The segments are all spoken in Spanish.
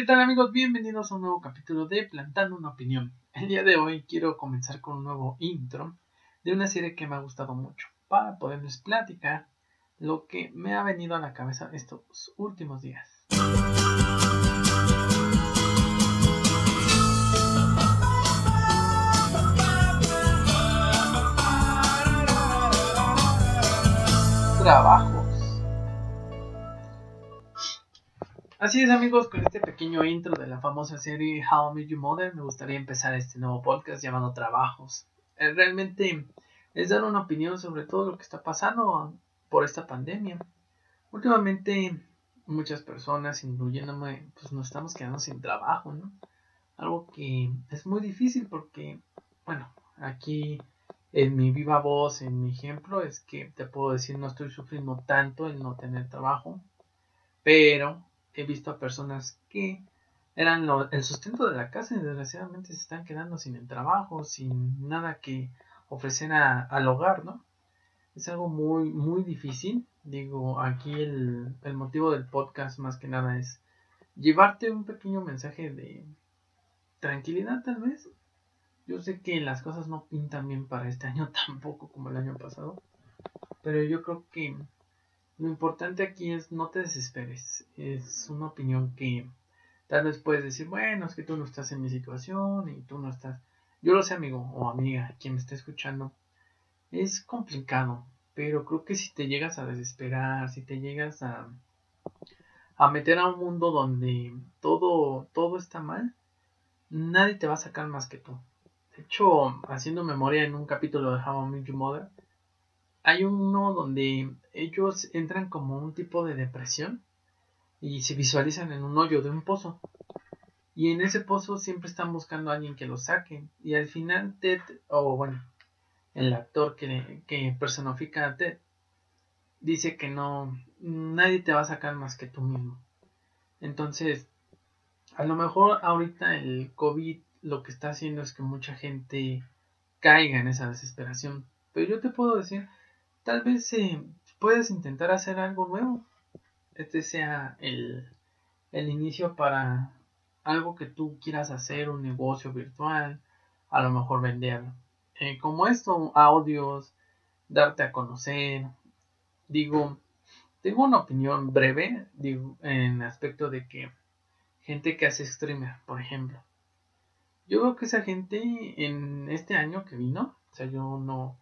¿Qué tal amigos? Bienvenidos a un nuevo capítulo de Plantando una opinión. El día de hoy quiero comenzar con un nuevo intro de una serie que me ha gustado mucho para poderles platicar lo que me ha venido a la cabeza estos últimos días. Trabajo Así es amigos, con este pequeño intro de la famosa serie How I Met Your Mother me gustaría empezar este nuevo podcast llamado Trabajos. Eh, realmente es dar una opinión sobre todo lo que está pasando por esta pandemia. Últimamente muchas personas, incluyéndome, pues nos estamos quedando sin trabajo, ¿no? Algo que es muy difícil porque, bueno, aquí en mi viva voz, en mi ejemplo, es que te puedo decir no estoy sufriendo tanto el no tener trabajo, pero he visto a personas que eran el sustento de la casa y desgraciadamente se están quedando sin el trabajo, sin nada que ofrecer al hogar, ¿no? Es algo muy, muy difícil. Digo, aquí el, el motivo del podcast más que nada es llevarte un pequeño mensaje de tranquilidad tal vez. Yo sé que las cosas no pintan bien para este año tampoco como el año pasado, pero yo creo que lo importante aquí es no te desesperes. Es una opinión que tal vez puedes decir, bueno, es que tú no estás en mi situación y tú no estás... Yo lo sé, amigo o amiga, quien me está escuchando. Es complicado, pero creo que si te llegas a desesperar, si te llegas a, a meter a un mundo donde todo, todo está mal, nadie te va a sacar más que tú. De hecho, haciendo memoria en un capítulo de How I Your Mother, hay uno donde ellos entran como un tipo de depresión y se visualizan en un hoyo de un pozo. Y en ese pozo siempre están buscando a alguien que lo saque. Y al final Ted, o bueno, el actor que, que personifica a Ted, dice que no, nadie te va a sacar más que tú mismo. Entonces, a lo mejor ahorita el COVID lo que está haciendo es que mucha gente caiga en esa desesperación. Pero yo te puedo decir tal vez eh, puedes intentar hacer algo nuevo. Este sea el, inicio para algo que tú quieras hacer, un negocio virtual, a lo mejor vender eh, como esto, audios, darte a conocer. Digo, tengo una opinión breve en aspecto de que gente que hace streamer, por ejemplo. Yo veo que esa gente en este año que vino, o sea, yo no,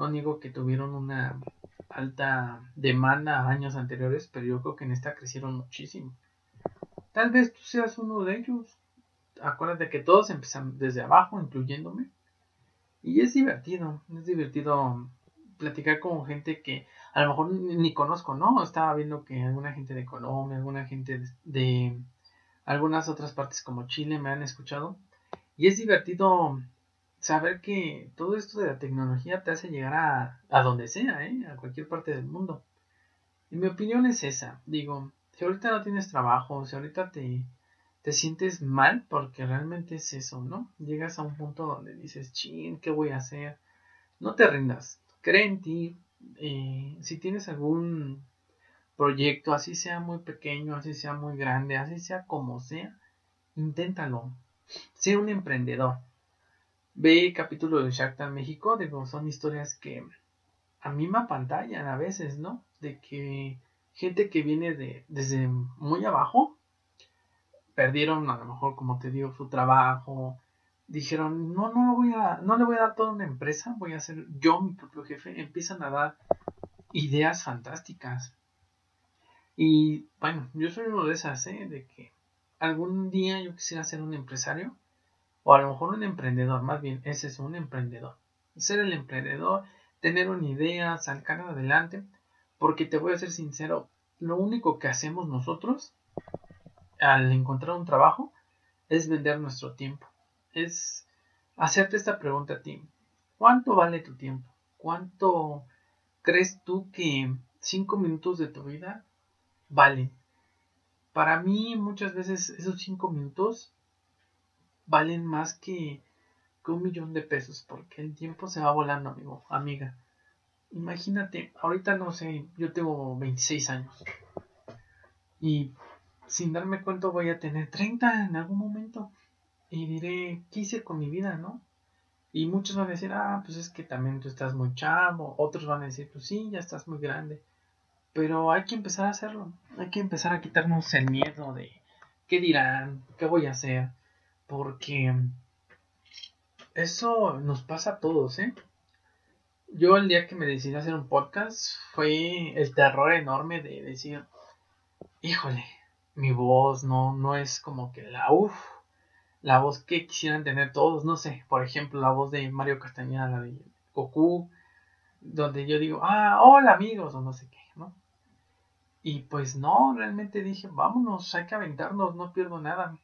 no niego que tuvieron una alta demanda años anteriores, pero yo creo que en esta crecieron muchísimo. Tal vez tú seas uno de ellos. Acuérdate que todos empezan desde abajo, incluyéndome. Y es divertido, es divertido platicar con gente que a lo mejor ni, conozco, ¿no? Estaba viendo que alguna gente de Colombia, alguna gente de algunas otras partes como Chile me han escuchado. Y es divertido saber que todo esto de la tecnología te hace llegar a, a donde sea, ¿eh? a cualquier parte del mundo. Y mi opinión es esa. Digo, si ahorita no tienes trabajo, si ahorita te, te sientes mal, porque realmente es eso, ¿no? Llegas a un punto donde dices, chin, ¿qué voy a hacer? No te rindas, cree en ti. Eh, si tienes algún proyecto, así sea muy pequeño, así sea muy grande, así sea como sea, inténtalo. Sé un emprendedor ve capítulo de Shark Tank México, digo, son historias que a mí me apantallan a veces, ¿no? De que gente que viene de desde muy abajo perdieron a lo mejor como te digo su trabajo dijeron no no voy a no le voy a dar toda una empresa voy a ser yo mi propio jefe empiezan a dar ideas fantásticas y bueno yo soy uno de esas ¿eh? de que algún día yo quisiera ser un empresario o a lo mejor un emprendedor, más bien, ese es un emprendedor. Ser el emprendedor, tener una idea, sacar adelante, porque te voy a ser sincero, lo único que hacemos nosotros al encontrar un trabajo es vender nuestro tiempo. Es hacerte esta pregunta a ti. ¿Cuánto vale tu tiempo? ¿Cuánto crees tú que cinco minutos de tu vida valen? Para mí muchas veces esos cinco minutos valen más que, un millón de pesos, porque el tiempo se va volando, amigo, amiga. Imagínate, ahorita no sé, yo tengo 26 años. Y sin darme cuenta voy a tener 30 en algún momento y diré, ¿qué hice con mi vida, no? Y muchos van a decir, ah, pues es que también tú estás muy chavo. Otros van a decir, pues sí, ya estás muy grande. Pero hay que empezar a hacerlo. Hay que empezar a quitarnos el miedo de qué dirán, qué voy a hacer. Porque eso nos pasa a todos, ¿eh? Yo el día que me decidí hacer un podcast fue el terror enorme de decir, híjole, mi voz no, no es como que la uff la voz que quisieran tener todos, no sé, por ejemplo, la voz de Mario Castañeda, la de Goku, donde yo digo, ah, hola amigos, o no sé qué, ¿no? Y pues no, realmente dije, vámonos, hay que aventarnos, no pierdo nada.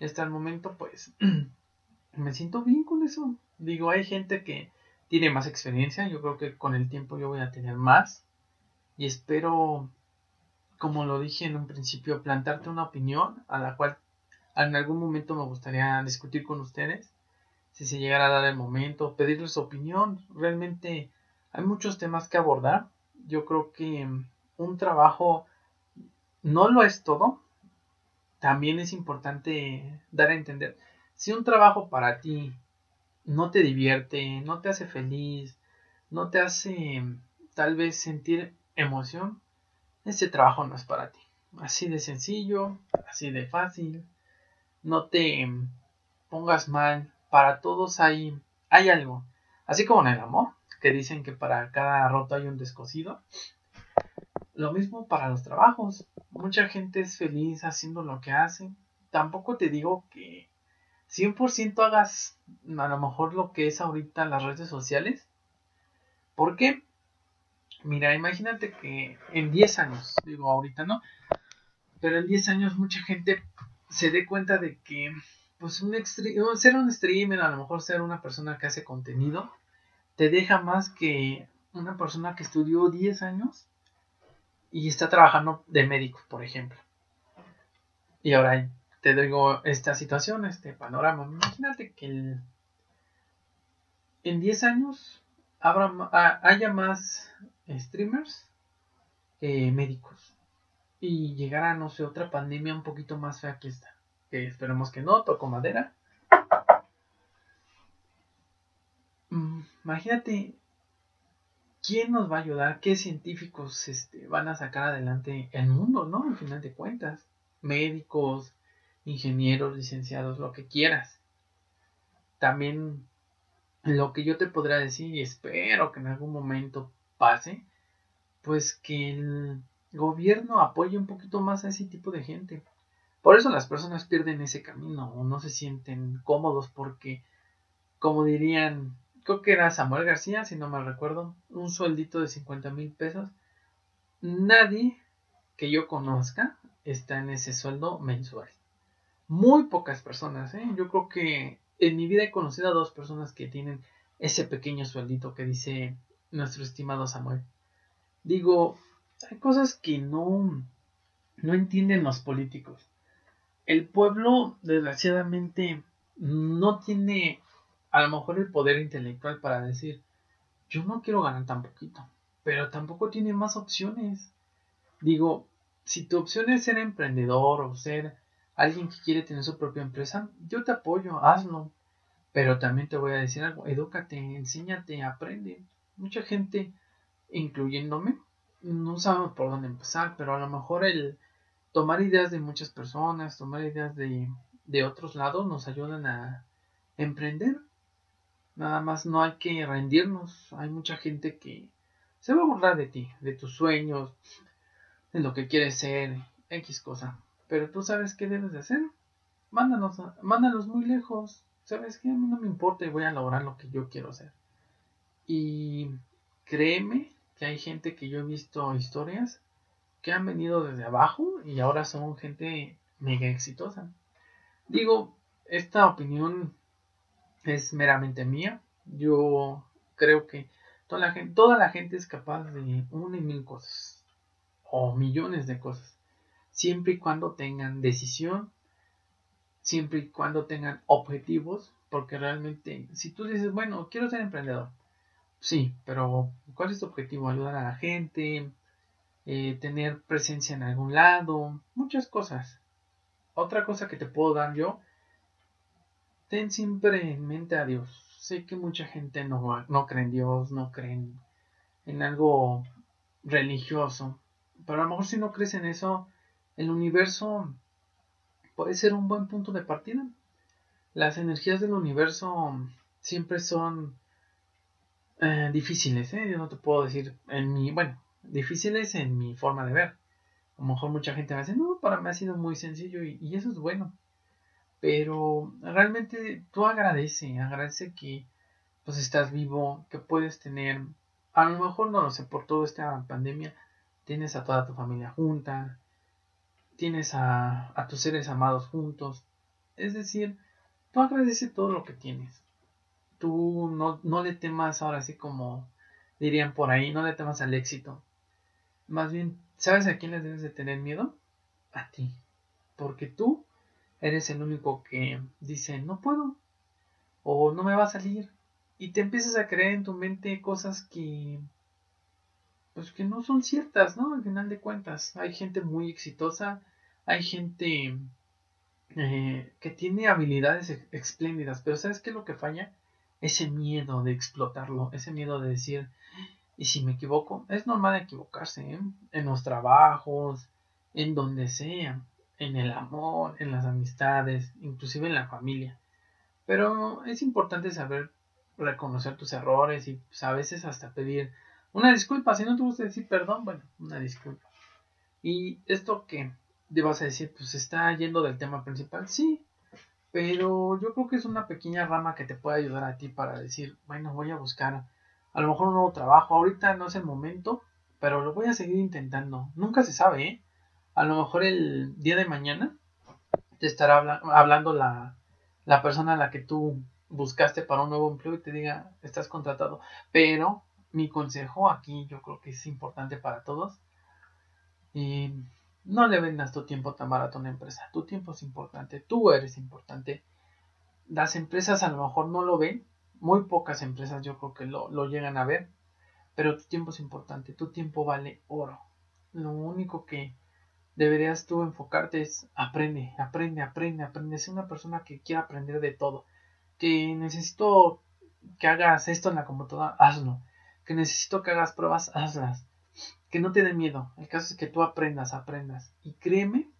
Hasta el momento, pues, me siento bien con eso. Digo, hay gente que tiene más experiencia, yo creo que con el tiempo yo voy a tener más. Y espero, como lo dije en un principio, plantarte una opinión a la cual en algún momento me gustaría discutir con ustedes, si se llegara a dar el momento, pedirles su opinión. Realmente hay muchos temas que abordar. Yo creo que un trabajo no lo es todo. También es importante dar a entender, si un trabajo para ti no te divierte, no te hace feliz, no te hace tal vez sentir emoción, ese trabajo no es para ti. Así de sencillo, así de fácil no te pongas mal, para todos hay, hay algo. Así como en el amor, que dicen que para cada roto hay un descosido. Lo mismo para los trabajos. Mucha gente es feliz haciendo lo que hace. Tampoco te digo que 100% hagas a lo mejor lo que es ahorita las redes sociales. Porque, mira, imagínate que en 10 años, digo ahorita no, pero en 10 años mucha gente se dé cuenta de que pues un ser un streamer, a lo mejor ser una persona que hace contenido, te deja más que una persona que estudió 10 años y está trabajando de médico, por ejemplo. Y ahora te digo esta situación, este panorama. Imagínate que en 10 años haya más streamers que médicos y llegara, no sé, otra pandemia un poquito más fea que esta. Que esperemos que no, toco madera. Mm, imagínate quién nos va a ayudar, qué científicos este, van a sacar adelante el mundo, ¿no? Al final de cuentas. Médicos, ingenieros, licenciados, lo que quieras. También lo que yo te podría decir, y espero que en algún momento pase, pues que el gobierno apoye un poquito más a ese tipo de gente. Por eso las personas pierden ese camino o no se sienten cómodos porque, como dirían, creo que era Samuel García, si no me recuerdo, un sueldito de 50 mil pesos. Nadie que yo conozca está en ese sueldo mensual. Muy pocas personas, ¿eh? Yo creo que en mi vida he conocido a dos personas que tienen ese pequeño sueldito que dice nuestro estimado Samuel. Digo, hay cosas que no, no entienden los políticos. El pueblo, desgraciadamente, no tiene a lo mejor el poder intelectual para decir, yo no quiero ganar tan poquito, pero tampoco tiene más opciones. Digo, si tu opción es ser emprendedor o ser alguien que quiere tener su propia empresa, yo te apoyo, hazlo. Pero también te voy a decir algo, edúcate, enséñate, aprende. Mucha gente, incluyéndome, no sabemos por dónde empezar, pero a lo mejor el tomar ideas de muchas personas, tomar ideas de, de otros lados nos ayudan a emprender. Nada más no hay que rendirnos. Hay mucha gente que se va a burlar de ti, de tus sueños, de lo que quieres ser, X cosa. Pero tú sabes qué debes de hacer. Mándanos, mándanos muy lejos. ¿Sabes qué? A mí no me importa y voy a lograr lo que yo quiero hacer. Y créeme que hay gente que yo he visto historias que han venido desde abajo y ahora son gente mega exitosa. Digo, esta opinión es meramente mía. Yo creo que toda la gente, toda la gente es capaz de una y mil cosas o millones de cosas, siempre y cuando tengan decisión, siempre y cuando tengan objetivos, porque realmente si tú dices, bueno, quiero ser emprendedor, Sí, pero ¿cuál es tu objetivo? Ayudar a la gente, eh, tener presencia en algún lado, muchas cosas. Otra cosa que te puedo dar yo, ten siempre en mente a Dios. Sé que mucha gente no, no cree en Dios, no cree en algo religioso, pero a lo mejor si no crees en eso, el universo puede ser un buen punto de partida. Las energías del universo siempre son eh, difíciles, ¿eh? Yo no te puedo decir en mi, bueno, difíciles en mi forma de ver. A lo mejor mucha gente me dice, no, para mí ha sido muy sencillo y eso es bueno. Pero realmente tú agradece, agradece que pues estás vivo, que puedes tener, a lo mejor no lo sé, por toda esta pandemia, tienes a toda tu familia junta, tienes a, tus seres amados juntos. Es decir, tú agradece todo lo que tienes. Tú no, no le temas ahora así como dirían por ahí, no le temas al éxito. Más bien, ¿sabes a quién le debes de tener miedo? A ti. Porque tú eres el único que dice, no puedo. O no me va a salir. Y te empiezas a creer en tu mente cosas que pues que no son ciertas, ¿no? Al final de cuentas, hay gente muy exitosa, hay gente eh, que tiene habilidades espléndidas, pero ¿sabes qué es lo que falla? Ese miedo de explotarlo, ese miedo de decir, ¿y si me equivoco? Es normal equivocarse, ¿eh? En los trabajos, en donde sea, en el amor, en las amistades, inclusive en la familia. Pero es importante saber reconocer tus errores y pues, a veces hasta pedir una disculpa, si no te gusta decir perdón, bueno, una disculpa. Y esto que vas a decir, pues está yendo del tema principal, sí, pero yo creo que es una pequeña rama que te puede ayudar a ti para decir, bueno, voy a buscar a lo mejor un nuevo trabajo. Ahorita no es el momento, pero lo voy a seguir intentando. Nunca se sabe, ¿eh? A lo mejor el día de mañana te estará hablando la, persona a la que tú buscaste para un nuevo empleo y te diga, estás contratado. Pero mi consejo aquí yo creo que es importante para todos. Y no le vendas tu tiempo tan barato a una empresa. Tu tiempo es importante, tú eres importante. Las empresas a lo mejor no lo ven, muy pocas empresas yo creo que lo llegan a ver, pero tu tiempo es importante, tu tiempo vale oro. Lo único que deberías tú enfocarte es aprende, aprende, aprende, aprende. Ser una persona que quiera aprender de todo. Que necesito que hagas esto en la computadora, hazlo que necesito que hagas pruebas, hazlas. Que no te dé miedo. El caso es que tú aprendas, aprendas. Y créeme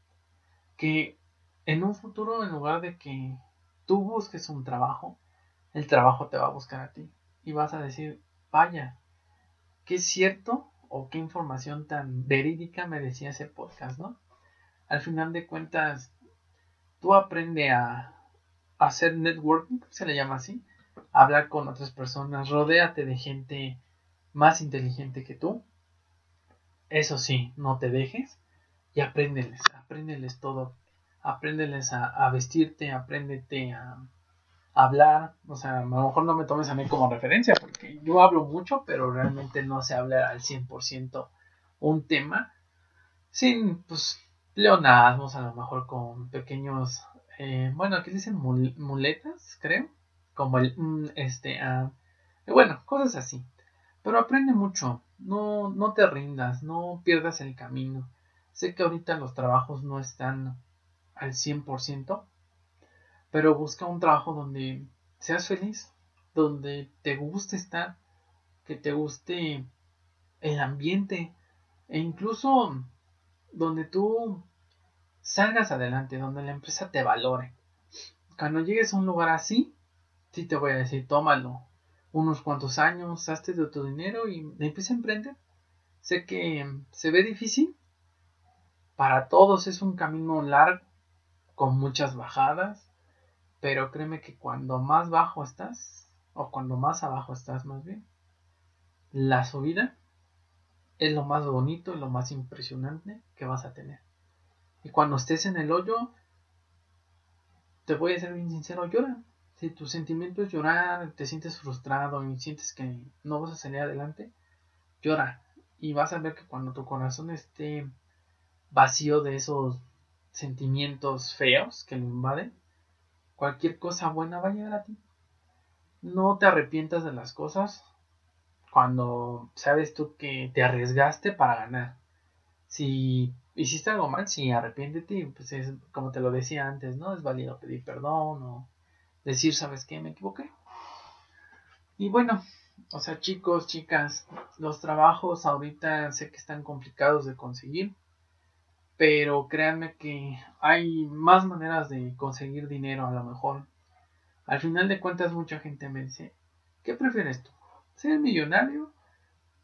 que en un futuro, en lugar de que tú busques un trabajo, el trabajo te va a buscar a ti. Y vas a decir, vaya, qué cierto o qué información tan verídica me decía ese podcast, ¿no? Al final de cuentas, tú aprende a, a hacer networking, se le llama así, hablar con otras personas, rodéate de gente más inteligente que tú. Eso sí, no te dejes y apréndeles, apréndeles todo. Apréndeles a, vestirte, apréndete a, hablar. O sea, a lo mejor no me tomes a mí como referencia porque yo hablo mucho, pero realmente no sé hablar al 100% un tema sin, pues, leonasmos, a lo mejor con pequeños, eh, bueno, aquí dicen muletas, creo, como el, mm, este, ah, bueno, cosas así. Pero aprende mucho, no, no te rindas, no pierdas el camino. Sé que ahorita los trabajos no están al 100%, pero busca un trabajo donde seas feliz, donde te guste estar, que te guste el ambiente e incluso donde tú salgas adelante, donde la empresa te valore. Cuando llegues a un lugar así, sí te voy a decir, tómalo, unos cuantos años, hazte de tu dinero y empieza a emprender. Sé que se ve difícil. Para todos es un camino largo, con muchas bajadas. Pero créeme que cuando más bajo estás, o cuando más abajo estás más bien, la subida es lo más bonito lo más impresionante que vas a tener. Y cuando estés en el hoyo, te voy a ser bien sincero, llora. Si tu sentimiento es llorar, te sientes frustrado y sientes que no vas a salir adelante, llora. Y vas a ver que cuando tu corazón esté vacío de esos sentimientos feos que lo invaden, cualquier cosa buena va a llegar a ti. No te arrepientas de las cosas cuando sabes tú que te arriesgaste para ganar. Si hiciste algo mal, sí, arrepiéntete, pues es como te lo decía antes, ¿no? Es válido pedir perdón o decir, ¿sabes qué? Me equivoqué. Y bueno, o sea, chicos, chicas, los trabajos ahorita sé que están complicados de conseguir, pero créanme que hay más maneras de conseguir dinero a lo mejor. Al final de cuentas mucha gente me dice, ¿qué prefieres tú? ¿Ser millonario?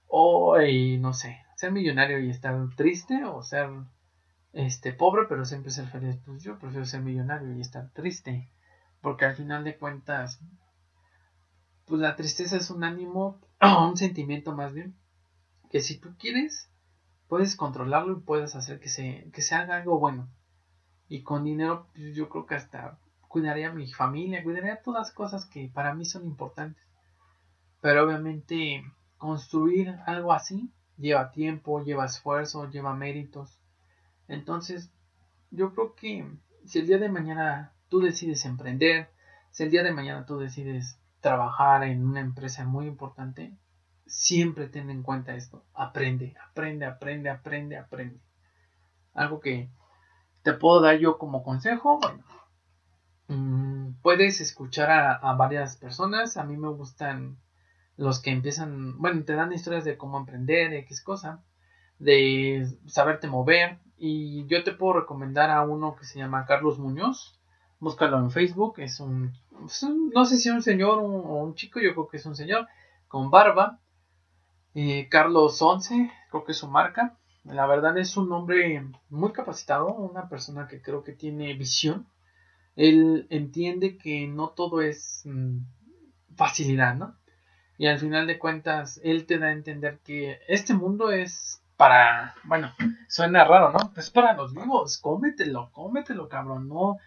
O, no sé, ser millonario y estar triste o ser este pobre pero siempre ser feliz. Pues yo prefiero ser millonario y estar triste. Porque al final de cuentas pues la tristeza es un ánimo, un sentimiento más bien, que si tú quieres, puedes controlarlo y puedes hacer que se, que haga algo bueno. Y con dinero, pues, yo creo que hasta cuidaría a mi familia, cuidaría todas las cosas que para mí son importantes. Pero obviamente construir algo así lleva tiempo, lleva esfuerzo, lleva méritos. Entonces, yo creo que si el día de mañana tú decides emprender, si el día de mañana tú decides trabajar en una empresa muy importante, siempre ten en cuenta esto. Aprende, aprende, aprende, aprende, aprende. Algo que te puedo dar yo como consejo, bueno, mm, puedes escuchar a, varias personas. A mí me gustan los que empiezan, bueno, te dan historias de cómo emprender, X cosa, de saberte mover. Y yo te puedo recomendar a uno que se llama Carlos Muñoz. Búscalo en Facebook, es un no sé si es un señor o un chico, yo creo que es un señor, con barba. Eh, Carlos 11, creo que es su marca. La verdad es un hombre muy capacitado, una persona que creo que tiene visión. Él entiende que no todo es mm, facilidad, ¿no? Y al final de cuentas, él te da a entender que este mundo es para, bueno, suena raro, ¿no? Es para los vivos, cómetelo, cómetelo, cabrón, no,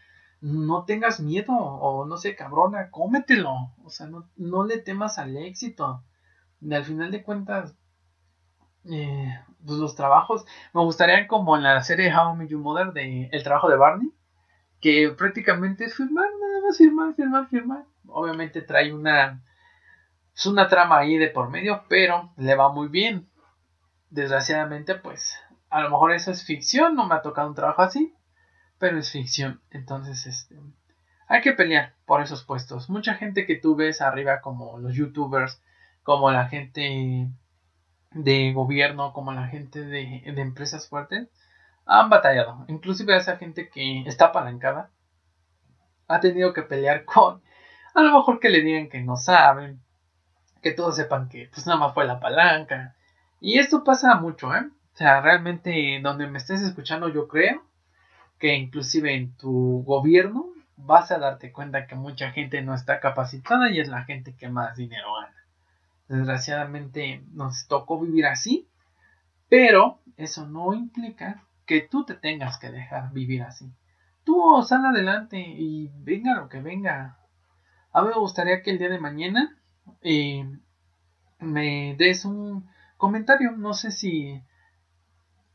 no tengas miedo o no sé, cabrona, cómetelo. O sea, no, no le temas al éxito. Al final de cuentas, eh, pues los trabajos, me gustaría como en la serie How I Met Your Mother de El trabajo de Barney, que prácticamente es firmar, nada más firmar, firmar, firmar. Obviamente trae una, es una trama ahí de por medio, pero le va muy bien. Desgraciadamente, pues, a lo mejor eso es ficción, no me ha tocado un trabajo así, pero es ficción. Entonces, este, hay que pelear por esos puestos. Mucha gente que tú ves arriba, como los youtubers, como la gente de gobierno, como la gente de, empresas fuertes, han batallado. Inclusive esa gente que está apalancada ha tenido que pelear con, a lo mejor que le digan que no saben, que todos sepan que pues nada más fue la palanca. Y esto pasa mucho, ¿eh? O sea, realmente donde me estés escuchando yo creo que inclusive en tu gobierno vas a darte cuenta que mucha gente no está capacitada y es la gente que más dinero gana. Desgraciadamente nos tocó vivir así, pero eso no implica que tú te tengas que dejar vivir así. Tú sal adelante y venga lo que venga. A mí me gustaría que el día de mañana eh, me des un comentario. No sé si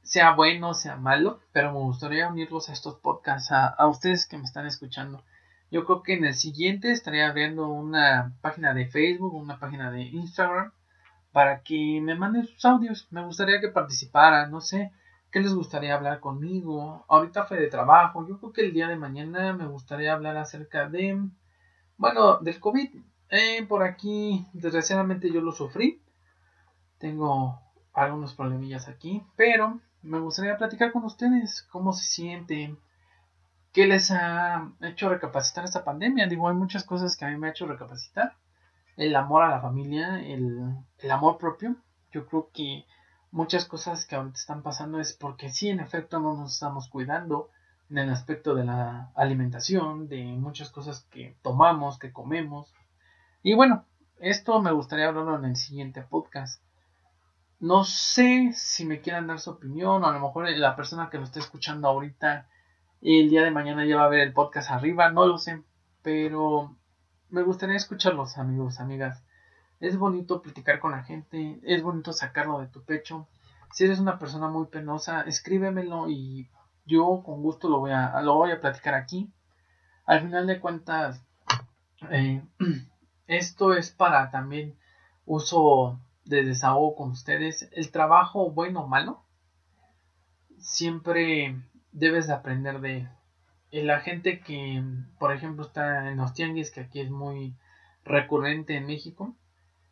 sea bueno, sea malo, pero me gustaría unirlos a estos podcasts, a, ustedes que me están escuchando. Yo creo que en el siguiente estaría abriendo una página de Facebook, una página de Instagram, para que me manden sus audios. Me gustaría que participaran, no sé, qué les gustaría hablar conmigo. Ahorita fue de trabajo, yo creo que el día de mañana me gustaría hablar acerca de, bueno, del COVID. Eh, por aquí, desgraciadamente yo lo sufrí. Tengo algunos problemillas aquí, pero me gustaría platicar con ustedes cómo se sienten, qué les ha hecho recapacitar esta pandemia. Digo, hay muchas cosas que a mí me ha hecho recapacitar. El amor a la familia, el, amor propio. Yo creo que muchas cosas que ahorita están pasando es porque sí, en efecto, no nos estamos cuidando en el aspecto de la alimentación, de muchas cosas que tomamos, que comemos. Y bueno, esto me gustaría hablarlo en el siguiente podcast. No sé si me quieran dar su opinión o a lo mejor la persona que lo esté escuchando ahorita el día de mañana ya va a ver el podcast arriba, no lo sé, pero me gustaría escucharlos amigos, amigas. Es bonito platicar con la gente, es bonito sacarlo de tu pecho. Si eres una persona muy penosa, escríbemelo y yo con gusto lo voy a, lo voy a platicar aquí. Al final de cuentas, eh, esto es para también uso de desahogo con ustedes, el trabajo bueno o malo, siempre debes de aprender de él. La gente que, por ejemplo, está en los tianguis, que aquí es muy recurrente en México,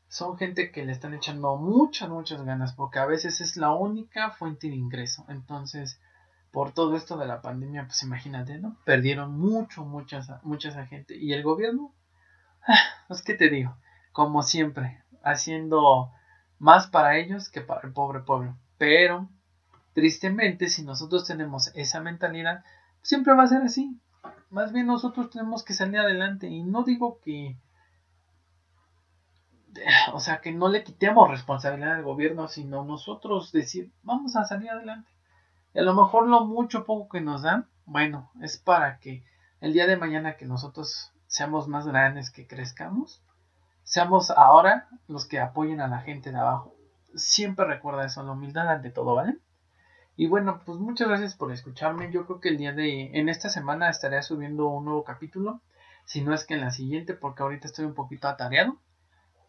son gente que le están echando muchas, muchas ganas, porque a veces es la única fuente de ingreso. Entonces, por todo esto de la pandemia, pues imagínate, ¿no? Perdieron mucho, muchas, muchas gente. Y el gobierno, ah, pues que te digo, como siempre, haciendo más para ellos que para el pobre pueblo. Pero, tristemente, si nosotros tenemos esa mentalidad, siempre va a ser así. Más bien nosotros tenemos que salir adelante. Y no digo que o sea, que no le quitemos responsabilidad al gobierno, sino nosotros decir, vamos a salir adelante. Y a lo mejor lo mucho poco que nos dan, bueno, es para que el día de mañana que nosotros seamos más grandes, que crezcamos, seamos ahora los que apoyen a la gente de abajo. Siempre recuerda eso, la humildad ante todo, ¿vale? Y bueno, pues muchas gracias por escucharme. Yo creo que el día de en esta semana estaré subiendo un nuevo capítulo, si no es que en la siguiente, porque ahorita estoy un poquito atareado.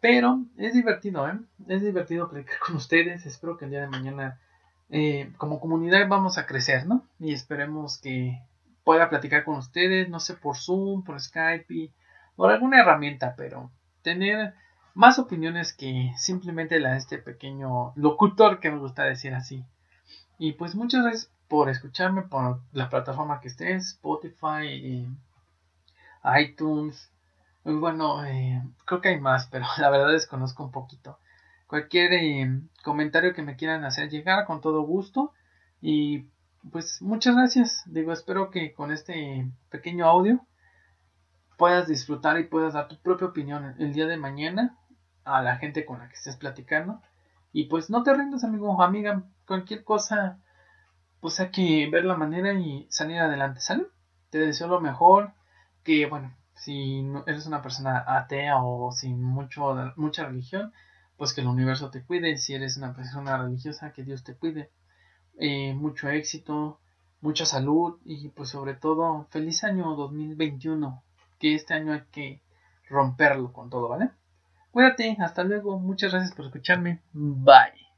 Pero es divertido, ¿eh? Es divertido platicar con ustedes. Espero que el día de mañana, eh, como comunidad, vamos a crecer, ¿no? Y esperemos que pueda platicar con ustedes, no sé, por Zoom, por Skype, y por alguna herramienta, pero tener más opiniones que simplemente la de este pequeño locutor que me gusta decir así. Y pues muchas gracias por escucharme por la plataforma que estés, Spotify, iTunes, muy bueno, eh, creo que hay más, pero la verdad desconozco un poquito. Cualquier eh, comentario que me quieran hacer llegar, con todo gusto. Y pues muchas gracias. Digo, espero que con este pequeño audio puedas disfrutar y puedas dar tu propia opinión el día de mañana a la gente con la que estés platicando. Y pues no te rindas, amigo o amiga. Cualquier cosa, pues hay que ver la manera y salir adelante. ¿Sale? Te deseo lo mejor. Que bueno, si eres una persona atea o sin mucho, mucha religión, pues que el universo te cuide. Si eres una persona religiosa, que Dios te cuide. Eh, mucho éxito, mucha salud y pues sobre todo feliz año 2021. Que este año hay que romperlo con todo, ¿vale? Cuídate, hasta luego. Muchas gracias por escucharme. Bye.